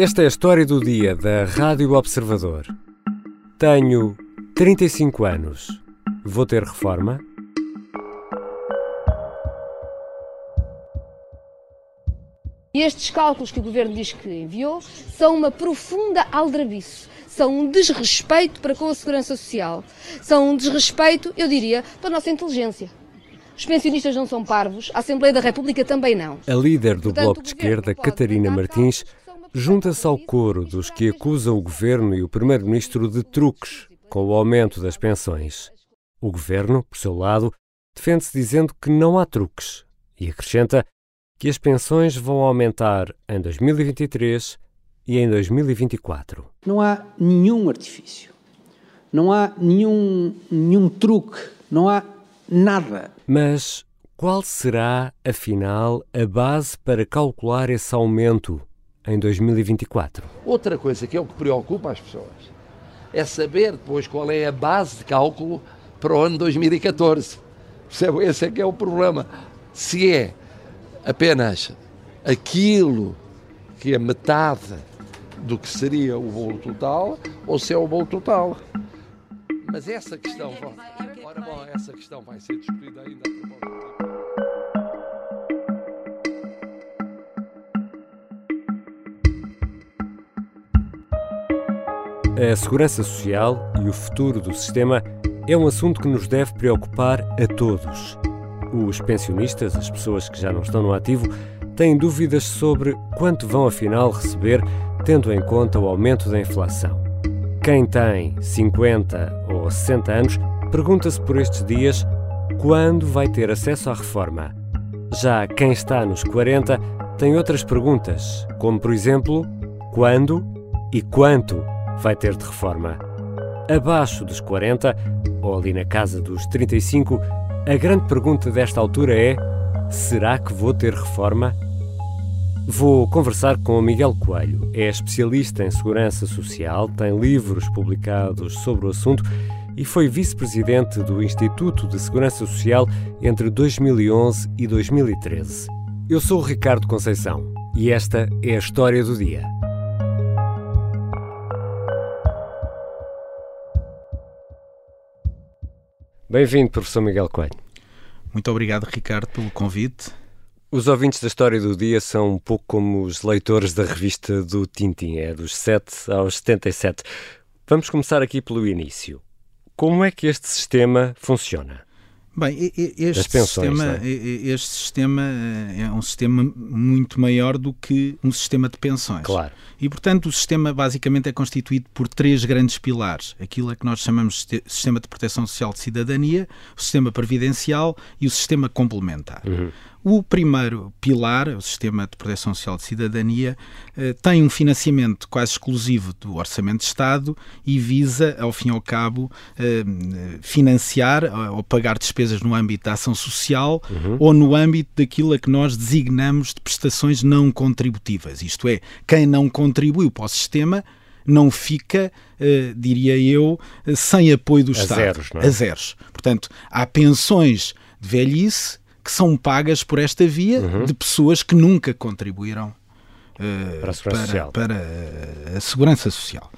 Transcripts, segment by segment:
Esta é a história do dia da Rádio Observador. Tenho 35 anos. Vou ter reforma? Estes cálculos que o Governo diz que enviou são uma profunda aldrabice, são um desrespeito para com a Segurança Social, são um desrespeito, eu diria, para a nossa inteligência. Os pensionistas não são parvos, a Assembleia da República também não. A líder do Portanto, Bloco de Esquerda, Catarina Martins, junta-se ao coro dos que acusam o Governo e o Primeiro-Ministro de truques com o aumento das pensões. O Governo, por seu lado, defende-se dizendo que não há truques e acrescenta que as pensões vão aumentar em 2023 e em 2024. Não há nenhum artifício, não há nenhum, nenhum truque, não há nada. Mas qual será, afinal, a base para calcular esse aumento em 2024? Outra coisa que é o que preocupa as pessoas é saber depois qual é a base de cálculo para o ano 2014. Esse é que é o problema. Se é apenas aquilo que é metade do que seria o bolo total ou se é o bolo total. Mas essa questão, ora bom, essa questão vai ser discutida ainda. A segurança social e o futuro do sistema é um assunto que nos deve preocupar a todos. Os pensionistas, as pessoas que já não estão no ativo, têm dúvidas sobre quanto vão afinal receber, tendo em conta o aumento da inflação. Quem tem 50 ou 60 anos pergunta-se por estes dias quando vai ter acesso à reforma. Já quem está nos 40 tem outras perguntas, como por exemplo, quando e quanto vai ter de reforma. Abaixo dos 40, ou ali na casa dos 35, a grande pergunta desta altura é: será que vou ter reforma? Vou conversar com Miguel Coelho. É especialista em segurança social, tem livros publicados sobre o assunto e foi vice-presidente do Instituto de Segurança Social entre 2011 e 2013. Eu sou o Ricardo Conceição e esta é a história do dia. Bem-vindo, professor Miguel Coelho. Muito obrigado, Ricardo, pelo convite. Os ouvintes da história do dia são um pouco como os leitores da revista do Tintin, é dos 7 aos 77. Vamos começar aqui pelo início. Como é que este sistema funciona? Bem, este, pensões, sistema, é? este sistema eh, é um sistema muito maior do que um sistema de pensões. Claro. E, portanto, o sistema basicamente é constituído por três grandes pilares. Aquilo a que nós chamamos de sistema de proteção social de cidadania, o sistema previdencial e o sistema complementar. Uhum. O primeiro pilar, o Sistema de Proteção Social de Cidadania, eh, tem um financiamento quase exclusivo do Orçamento de Estado e visa, ao fim e ao cabo, eh, financiar ou pagar despesas no âmbito da ação social uhum. ou no âmbito daquilo a que nós designamos de prestações não contributivas. Isto é, quem não contribuiu para o sistema não fica, uh, diria eu, sem apoio do a Estado. Zeros, é? A zeros. Portanto, há pensões de velhice que são pagas por esta via uhum. de pessoas que nunca contribuíram uh, para, a para, para uh, a segurança social.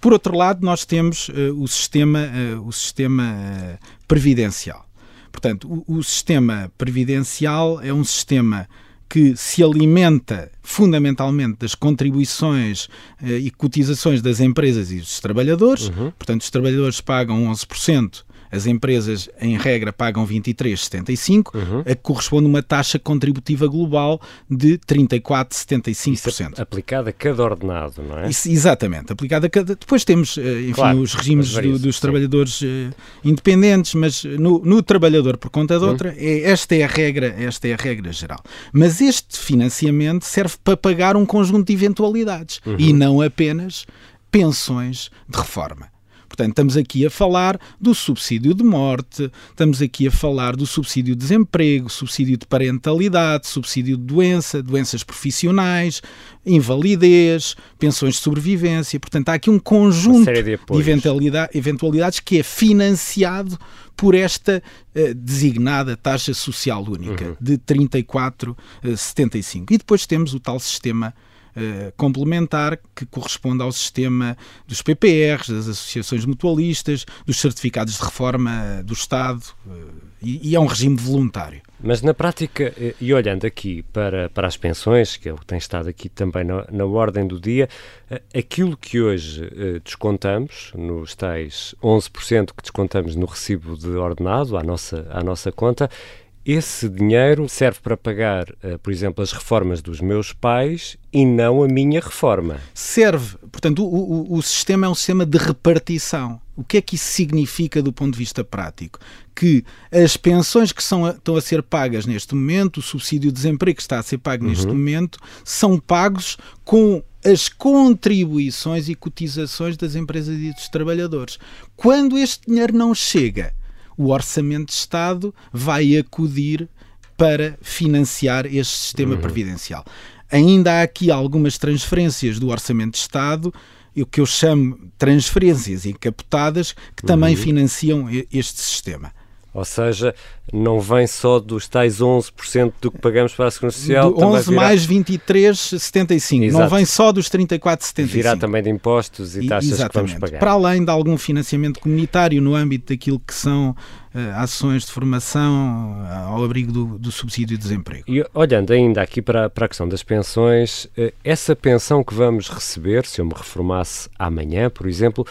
Por outro lado, nós temos uh, o sistema, o sistema previdencial. Portanto, o, o sistema previdencial é um sistema que se alimenta fundamentalmente das contribuições e cotizações das empresas e dos trabalhadores. Uhum. Portanto, os trabalhadores pagam 11% as empresas, em regra, pagam 23,75, uhum. a que corresponde a uma taxa contributiva global de 34,75%. Aplicada a cada ordenado, não é? Isso, exatamente, aplicada a cada. Depois temos, eh, enfim, claro, os regimes do, dos trabalhadores uh, independentes, mas no, no, trabalhador por conta de uhum. outra, uhum. é, esta é a regra, esta é a regra geral. Mas este financiamento serve para pagar um conjunto de eventualidades uhum. e não apenas pensões de reforma. Portanto, estamos aqui a falar do subsídio de morte, estamos aqui a falar do subsídio de desemprego, subsídio de parentalidade, subsídio de doença, doenças profissionais, invalidez, pensões de sobrevivência. Portanto, há aqui um conjunto de, de eventualidades que é financiado por esta uh, designada taxa social única uhum. de 34,75. E depois temos o tal sistema uh, complementar que corresponde ao sistema dos PPRs, das associações mutualistas, dos certificados de reforma do Estado, uh, e, e é um regime voluntário. Mas na prática, e olhando aqui para, para as pensões, que é o que tem estado aqui também na, na ordem do dia, aquilo que hoje descontamos, nos tais 11% que descontamos no recibo de ordenado à nossa, à nossa conta, esse dinheiro serve para pagar, uh, por exemplo, as reformas dos meus pais e não a minha reforma. Serve. Portanto, o, o, o, sistema é um sistema de repartição. O que é que isso significa do ponto de vista prático? Que as pensões que são, estão a ser pagas neste momento, o subsídio de desemprego que está a ser pago uhum. neste momento, são pagos com as contribuições e cotizações das empresas e dos trabalhadores. Quando este dinheiro não chega o Orçamento de Estado vai acudir para financiar este sistema uhum. previdencial. Ainda há aqui algumas transferências do Orçamento de Estado, o que eu chamo transferências encapotadas, que também uhum. financiam este sistema. Ou seja, não vem só dos tais 11% do que pagamos para a Segurança Social. Do 11 virá... mais 23,75. Não vem só dos 34,75. Virá também de impostos e taxas Exatamente. que vamos pagar. Para além de algum financiamento comunitário no âmbito daquilo que são uh, ações de formação uh, ao abrigo do, do, subsídio de desemprego. E olhando ainda aqui para, para a questão das pensões, uh, essa pensão que vamos receber, se eu me reformasse amanhã, por exemplo,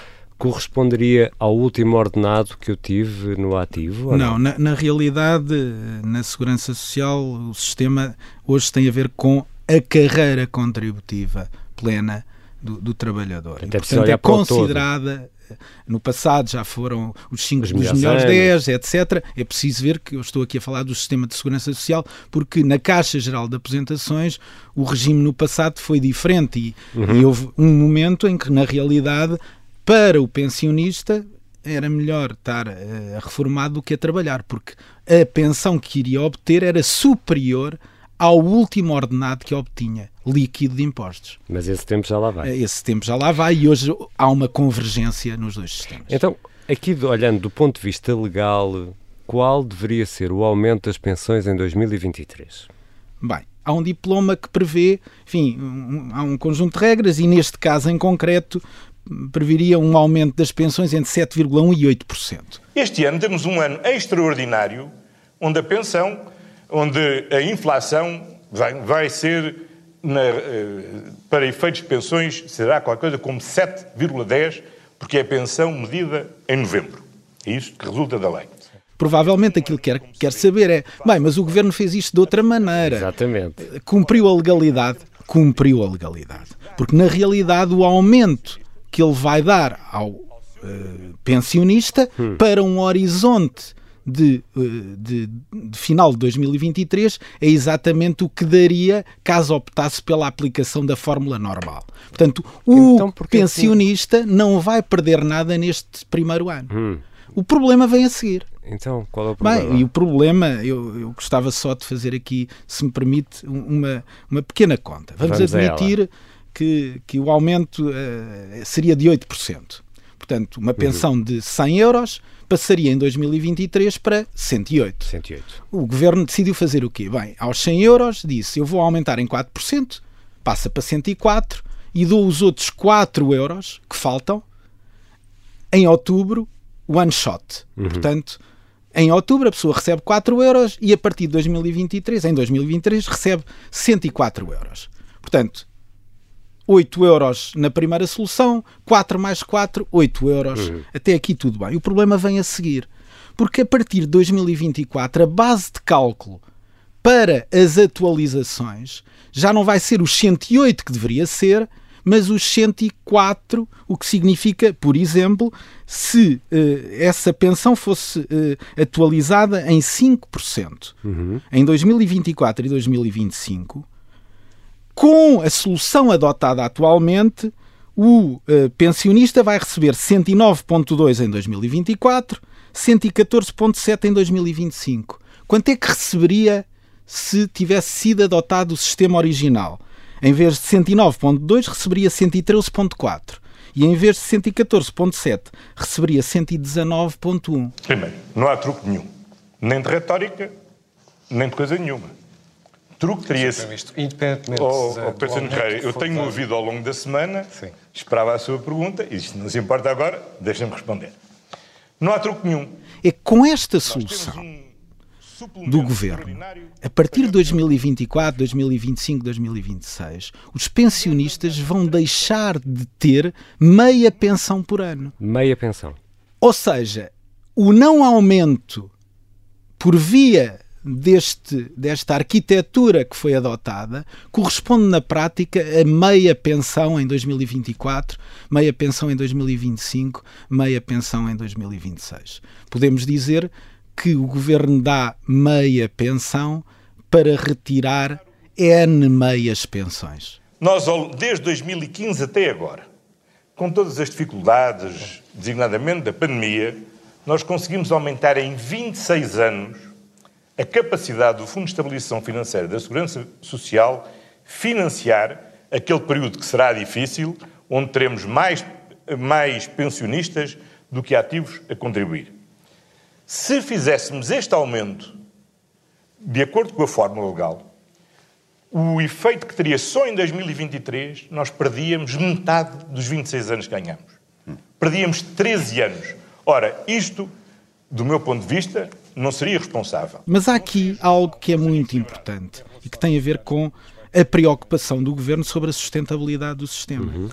corresponderia ao último ordenado que eu tive no ativo? Não, não? Na, na, realidade, na Segurança Social, o sistema hoje tem a ver com a carreira contributiva plena do, do trabalhador. Até e, portanto, é considerada. No passado já foram os 5 dos melhores 10, etc. É preciso ver que eu estou aqui a falar do sistema de segurança social, porque na Caixa Geral de Apresentações o regime no passado foi diferente e, uhum. e houve um momento em que, na realidade, para o pensionista era melhor estar uh, reformado do que a trabalhar, porque a pensão que iria obter era superior ao último ordenado que obtinha, líquido de impostos. Mas esse tempo já lá vai. Eh, esse tempo já lá vai e hoje há uma convergência nos dois sistemas. Então, aqui olhando do ponto de vista legal, qual deveria ser o aumento das pensões em 2023? Bem, há um diploma que prevê, enfim, um, há um conjunto de regras e neste caso em concreto previria um aumento das pensões entre 7,1% e 8%. Este ano temos um ano extraordinário, onde a pensão, onde a inflação vai, vai ser, na, eh, para efeitos de pensões, será qualquer coisa como 7,10%, porque é a pensão medida em novembro. É isso que resulta da lei. Provavelmente aquilo que quer, quer saber é, bem, mas o governo fez isto de outra maneira. Exatamente. Cumpriu a legalidade? Cumpriu a legalidade. Porque na realidade o aumento que ele vai dar ao uh, pensionista hum. para um horizonte de, uh, de, de, final de 2023 é exatamente o que daria caso optasse pela aplicação da fórmula normal. Portanto, o então, pensionista assim? não vai perder nada neste primeiro ano. Hum. O problema vem a seguir. Então, qual é o problema? Bem, e o problema, eu, eu gostava só de fazer aqui, se me permite, uma, uma pequena conta. Vamos, Vamos admitir que, que o aumento uh, seria de 8%. Portanto, uma uhum. pensão uhum. de 100 euros passaria em 2023 para 108. 108. O governo decidiu fazer o quê? Bem, aos 100 euros disse eu vou aumentar em 4%, passa para 104 e dou os outros 4 euros que faltam em outubro, one shot. Uhum. Portanto, em outubro a pessoa recebe 4 euros e a partir de 2023, em 2023, recebe 104 euros. Portanto, 8 euros na primeira solução, 4 mais 4, 8 euros. Uhum. Até aqui tudo bem. O problema vem a seguir. Porque a partir de 2024, a base de cálculo para as atualizações já não vai ser os 108 que deveria ser, mas os 104, o que significa, por exemplo, se uh, essa pensão fosse uh, atualizada em 5%. Uhum. Em 2024 e 2025, com a solução adotada atualmente, o uh, pensionista vai receber 109,2 em 2024, 114,7 em 2025. Quanto é que receberia se tivesse sido adotado o sistema original? Em vez de 109,2, receberia 113,4. E em vez de 114,7, receberia 119,1. Primeiro, não há truque nenhum. Nem de retórica, nem de coisa nenhuma truque teria sido. Independentemente. Oh, oh, Pedro eu tenho ouvido ao longo da semana, Sim. esperava a sua pergunta, e isto não se importa agora, deixem-me responder. Não há truque nenhum. É com esta solução um do governo, a partir de 2024, 2025, 2026, os pensionistas vão deixar de ter meia pensão por ano. Meia pensão. Ou seja, o não aumento por via deste, desta arquitetura que foi adotada corresponde na prática a meia pensão em 2024, meia pensão em 2025, meia pensão em 2026. Podemos dizer que o governo dá meia pensão para retirar N meias pensões. Nós, desde 2015 até agora, com todas as dificuldades, designadamente da pandemia, nós conseguimos aumentar em 26 anos a capacidade do Fundo de Estabilização Financeira da Segurança Social financiar aquele período que será difícil, onde teremos mais, mais pensionistas do que ativos a contribuir. Se fizéssemos este aumento de acordo com a fórmula legal, o efeito que teria só em 2023, nós perdíamos metade dos 26 anos que ganhamos. Perdíamos 13 anos. Ora, isto, do meu ponto de vista, não seria responsável. Mas há aqui algo que é muito importante e que tem a ver com a preocupação do governo sobre a sustentabilidade do sistema. Uhum.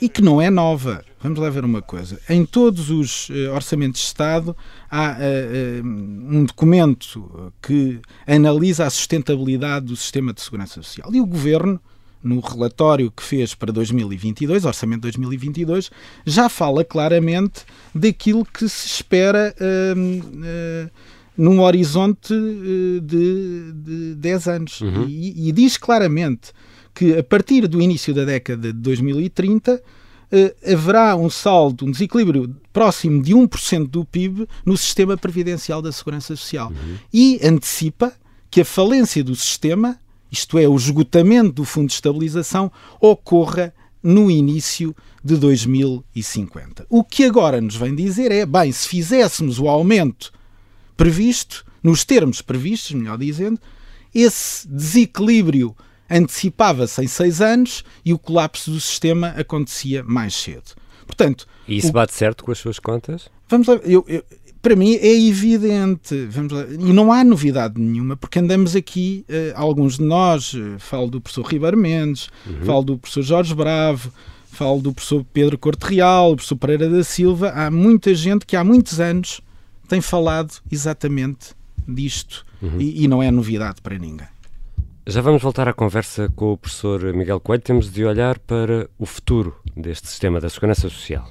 E que não é nova. Vamos lá ver uma coisa. Em todos os uh, orçamentos de Estado há uh, uh, um documento que analisa a sustentabilidade do sistema de segurança social. E o governo, no relatório que fez para 2022, orçamento de 2022, já fala claramente daquilo que se espera uh, num horizonte uh, de, de 10 anos. Uhum. E, e, diz claramente que a partir do início da década de 2030 uh, haverá um saldo, um desequilíbrio próximo de 1% do PIB no sistema previdencial da Segurança Social. Uhum. E antecipa que a falência do sistema isto é, o esgotamento do Fundo de Estabilização, ocorra no início de 2050. O que agora nos vem dizer é, bem, se fizéssemos o aumento previsto, nos termos previstos, melhor dizendo, esse desequilíbrio antecipava-se em seis anos e o colapso do sistema acontecia mais cedo. Portanto, e isso o... bate certo com as suas contas? Vamos lá, eu, eu, para mim é evidente, vamos lá, e não há novidade nenhuma, porque andamos aqui, uh, alguns de nós, uh, falo do professor Ribeiro Mendes, uhum. falo do professor Jorge Bravo, falo do professor Pedro Corte Real, do professor Pereira da Silva, há muita gente que há muitos anos tem falado exatamente disto uhum. e, e não é novidade para ninguém. Já vamos voltar à conversa com o professor Miguel Coelho. Temos de olhar para o futuro deste sistema da segurança social.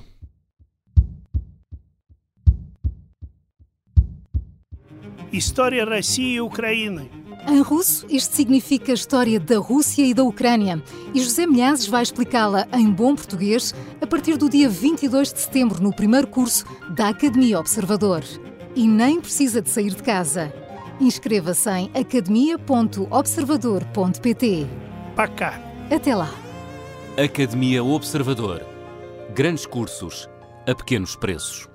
História России e Ucrânia. Em russo, isto significa história da Rússia e da Ucrânia. E José Milhazes vai explicá-la em bom português a partir do dia 22 de setembro, no primeiro curso da Academia Observador. E nem precisa de sair de casa. Inscreva-se em academia.observador.pt. Para cá. Até lá. Academia Observador. Grandes cursos a pequenos preços.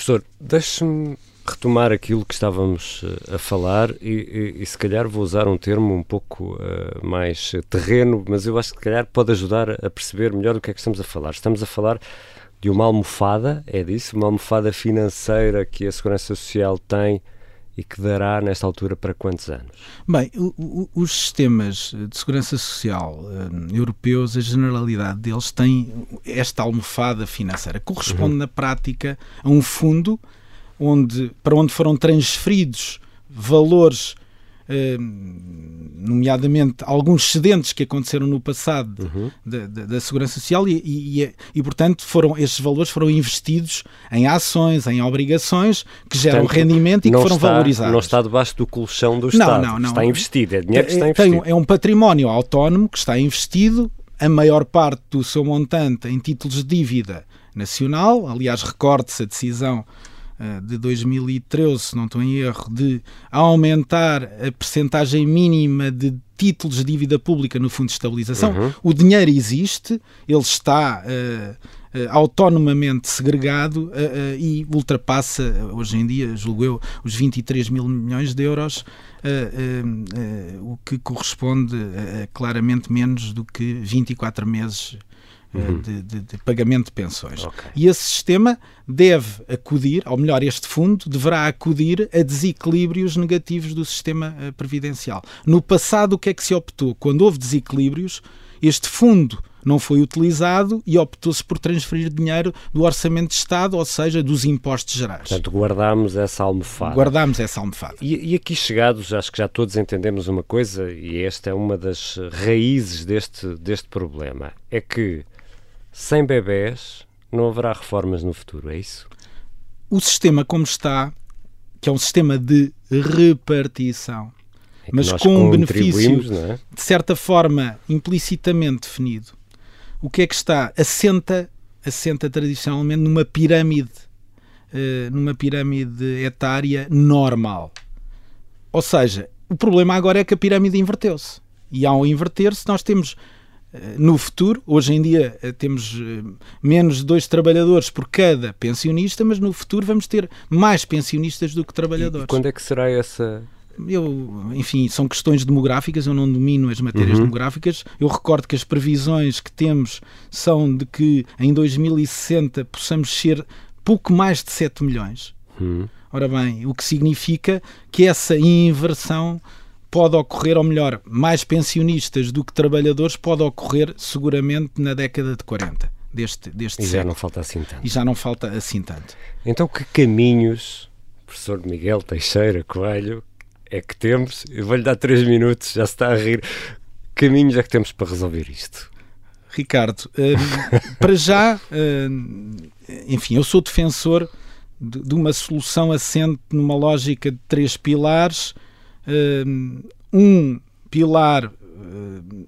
Professor, deixe-me retomar aquilo que estávamos uh, a falar e, e, e, se calhar vou usar um termo um pouco uh, mais terreno, mas eu acho que se calhar pode ajudar a perceber melhor do que é que estamos a falar. Estamos a falar de uma almofada, é disso? Uma almofada financeira que a Segurança Social tem e que dará nesta altura para quantos anos? Bem, o, o, os sistemas de segurança social uh, europeus, a generalidade deles tem esta almofada financeira. Corresponde uhum. na prática a um fundo onde, para onde foram transferidos valores nomeadamente alguns excedentes que aconteceram no passado uhum. da, da, da, Segurança Social e, e, e, e, portanto, foram, estes valores foram investidos em ações, em obrigações que geram portanto, rendimento e que foram está, valorizados. Não está debaixo do colchão do Estado. Não, não, não. Está investido, é dinheiro que está é, investido. Tem, é um património autónomo que está investido, a maior parte do seu montante em títulos de dívida nacional. Aliás, recorde-se a decisão eh, de 2013, se não estou em erro, de aumentar a percentagem mínima de títulos de dívida pública no Fundo de Estabilização. Uhum. O dinheiro existe, ele está uh, uh, autonomamente segregado uh, uh, e ultrapassa, hoje em dia, julgo eu, os 23 mil milhões de euros, o que corresponde a claramente menos do que 24 meses uhum. de, de, de, pagamento de pensões. Okay. E esse sistema deve acudir, ou melhor, este fundo deverá acudir a desequilíbrios negativos do sistema previdencial. No passado, o que é que se optou? Quando houve desequilíbrios, este fundo não foi utilizado e optou-se por transferir dinheiro do Orçamento de Estado, ou seja, dos impostos gerais. Portanto, guardámos essa almofada. Guardámos essa almofada. E, e, aqui chegados, acho que já todos entendemos uma coisa, e esta é uma das raízes deste, deste problema, é que sem bebés não haverá reformas no futuro, é isso? O sistema como está, que é um sistema de repartição, é mas com um benefício, é? de certa forma, implicitamente definido, o que é que está? Assenta, assenta tradicionalmente numa pirâmide, uh, numa pirâmide etária normal. Ou seja, o problema agora é que a pirâmide inverteu-se. E ao inverter-se, nós temos eh, no futuro, hoje em dia eh, temos menos de dois trabalhadores por cada pensionista, mas no futuro vamos ter mais pensionistas do que trabalhadores. E quando é que será essa eu, enfim, são questões demográficas, eu não domino as matérias uhum. demográficas. Eu recordo que as previsões que temos são de que em 2060 possamos ser pouco mais de 7 milhões. Uhum. Ora bem, o que significa que essa inversão pode ocorrer, ou melhor, mais pensionistas do que trabalhadores pode ocorrer seguramente na década de 40 deste, deste E século. já não falta assim tanto. E já não falta assim tanto. Então que caminhos, professor Miguel Teixeira Coelho, é que temos? Eu vou-lhe dar três minutos, já se está a rir. Que caminhos é que temos para resolver isto? Ricardo, uh, para já, uh, enfim, eu sou defensor de, de, uma solução assente numa lógica de três pilares. Um pilar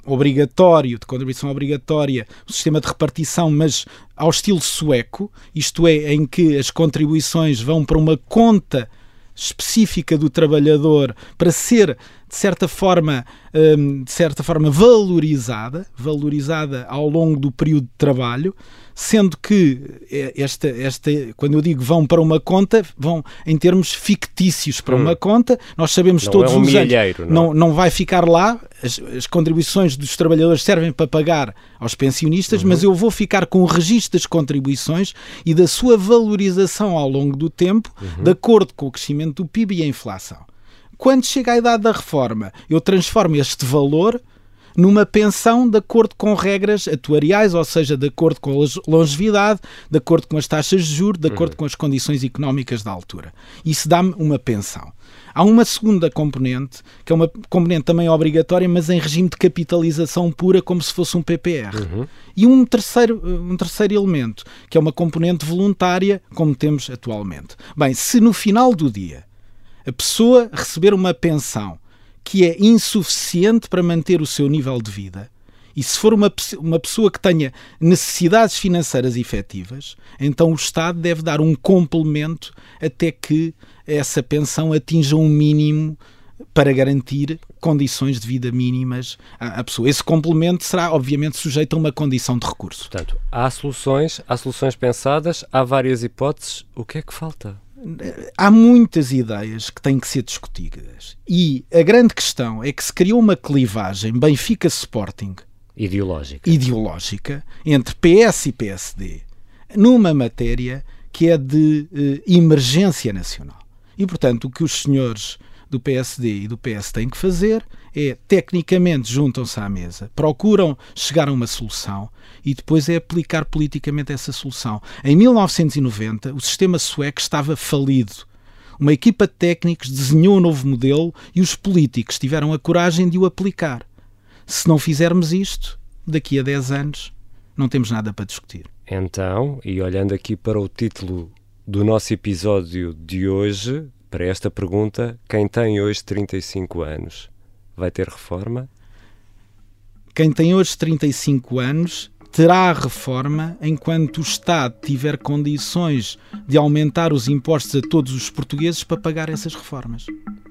obrigatório, de contribuição obrigatória, o sistema de repartição, mas ao estilo sueco, isto é, em que as contribuições vão para uma conta específica do trabalhador para ser de certa forma hum, de certa forma valorizada valorizada ao longo do período de trabalho sendo que eh, esta, esta, quando eu digo vão para uma conta, vão em termos fictícios para hum. uma conta, nós sabemos não todos é um os anos, não. não, não vai ficar lá, as, as, contribuições dos trabalhadores servem para pagar aos pensionistas, uhum. mas eu vou ficar com o registro das contribuições e da sua valorização ao longo do tempo, uhum. de acordo com o crescimento do PIB e a inflação. Quando chega a idade da reforma, eu transformo este valor numa pensão de acordo com regras atuariais, ou seja, de acordo com a longevidade, de acordo com as taxas de juros, de acordo uhum. com as condições económicas da altura. Isso dá-me uma pensão. Há uma segunda componente, que é uma componente também obrigatória, mas em regime de capitalização pura, como se fosse um PPR. Uhum. E um terceiro, um terceiro elemento, que é uma componente voluntária, como temos atualmente. Bem, se no final do dia a pessoa receber uma pensão que é insuficiente para manter o seu nível de vida, e se for uma, uma pessoa que tenha necessidades financeiras efetivas, então o Estado deve dar um complemento até que essa pensão atinja um mínimo para garantir condições de vida mínimas à, pessoa. Esse complemento será, obviamente, sujeito a uma condição de recurso. Portanto, há soluções, há soluções pensadas, há várias hipóteses. O que é que falta? Há muitas ideias que têm que ser discutidas. E a grande questão é que se criou uma clivagem Benfica-Sporting ideológica. ideológica entre PS e PSD numa matéria que é de eh, emergência nacional. E, portanto, o que os senhores do PSD e do PS têm que fazer é, tecnicamente, juntam-se à mesa, procuram chegar a uma solução e depois é aplicar politicamente essa solução. Em 1990, o sistema sueco estava falido. Uma equipa de técnicos desenhou um novo modelo e os políticos tiveram a coragem de o aplicar. Se não fizermos isto, daqui a 10 anos não temos nada para discutir. Então, e olhando aqui para o título do nosso episódio de hoje, para esta pergunta, quem tem hoje 35 anos vai ter reforma? Quem tem hoje 35 anos terá a reforma enquanto o Estado tiver condições de aumentar os impostos a todos os portugueses para pagar essas reformas.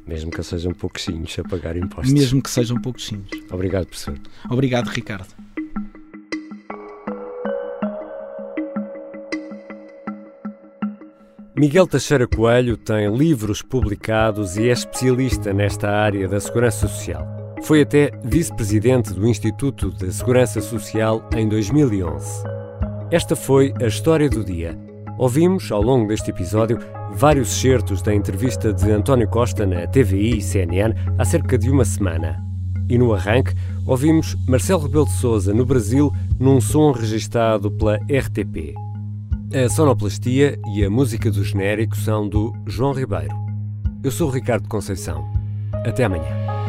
Mesmo que sejam pouquinhos a pagar impostos. Mesmo que sejam pouquinhos. Obrigado, professor. Obrigado, Ricardo. Miguel Teixeira Coelho tem livros publicados e é especialista nesta área da segurança social. Foi até vice-presidente do Instituto de Segurança Social em 2011. Esta foi a história do dia. Ouvimos, ao longo deste episódio, vários excertos da entrevista de António Costa na TVI e CNN há cerca de uma semana. E no arranque, ouvimos Marcelo Rebelo de Souza no Brasil num som registado pela RTP. A sonoplastia e a música do genérico são do João Ribeiro. Eu sou o Ricardo Conceição. Até amanhã.